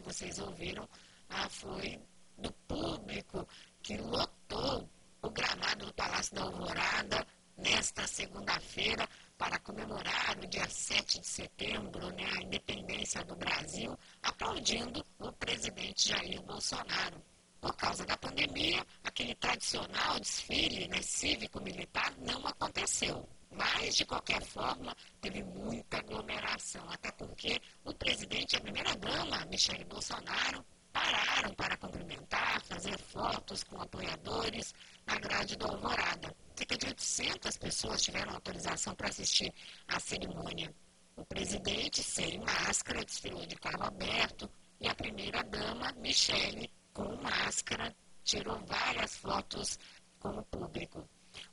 vocês ouviram, ah, foi do público que lotou o gramado do Palácio da Alvorada nesta segunda-feira para comemorar o dia 7 de setembro, né, a independência do Brasil, aplaudindo o presidente Jair Bolsonaro. Por causa da pandemia, aquele tradicional desfile né, cívico-militar não aconteceu. Mas, de qualquer forma, teve muita aglomeração, até porque o presidente e a primeira-dama, Michele Bolsonaro, pararam para cumprimentar, fazer fotos com apoiadores na grade do Alvorada. Cerca de 800 pessoas tiveram autorização para assistir à cerimônia. O presidente, sem máscara, desfilou de carro aberto e a primeira-dama, Michele, com máscara, tirou várias fotos com o público.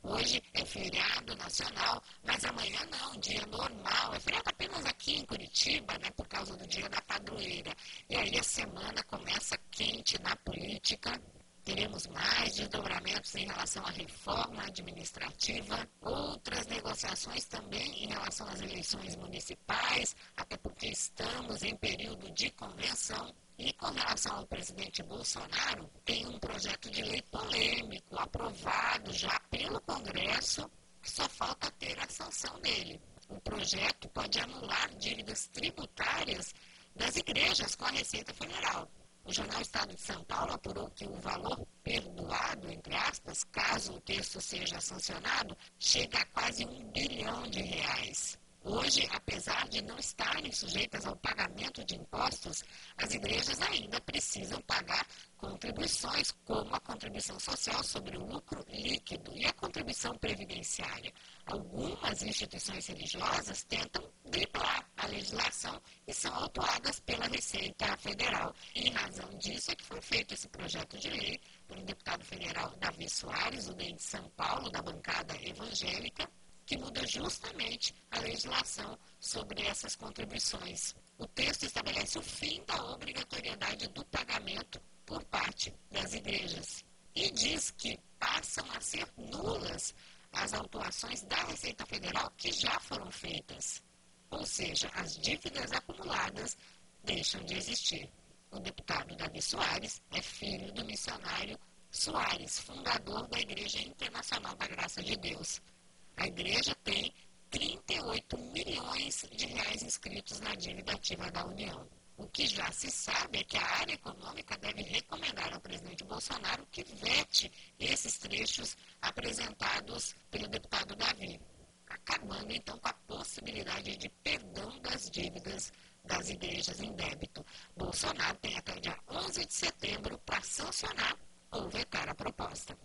Hoje é feriado nacional, mas amanhã não, dia normal. É feriado apenas aqui em Curitiba, né, por causa do dia da padroeira. E aí a semana começa quente na política. Teremos mais desdobramentos em relação à reforma administrativa, outras negociações também em relação às eleições municipais, até porque estamos em período de convenção e com relação ao presidente Bolsonaro, tem um projeto de lei polêmico aprovado já pelo Congresso, que só falta ter a sanção dele. O projeto pode anular dívidas tributárias das igrejas com a Receita Federal. O jornal Estado de São Paulo apurou que o valor perdoado, entre aspas, caso o texto seja sancionado, chega a quase um bilhão de reais. Hoje, apesar de não estarem sujeitas ao pagamento de impostos, as igrejas ainda precisam pagar contribuições, como a contribuição social sobre o lucro líquido e a contribuição previdenciária. Algumas instituições religiosas tentam driblar a legislação e são autuadas pela Receita Federal. E em razão disso é que foi feito esse projeto de lei pelo deputado federal Davi Soares, o DEM de São Paulo, da bancada evangélica, que muda justamente a legislação sobre essas contribuições. O texto estabelece o fim da obrigatoriedade do pagamento por parte das igrejas e diz que passam a ser nulas as autuações da Receita Federal que já foram feitas. Ou seja, as dívidas acumuladas deixam de existir. O deputado Davi Soares é filho do missionário Soares, fundador da Igreja Internacional da Graça de Deus. A igreja tem 38 milhões de reais inscritos na dívida ativa da União. O que já se sabe é que a área econômica deve recomendar ao presidente Bolsonaro que vete esses trechos apresentados pelo deputado Davi, acabando então com a possibilidade de perdão das dívidas das igrejas em débito. Bolsonaro tem até o dia 11 de setembro para sancionar ou vetar a proposta.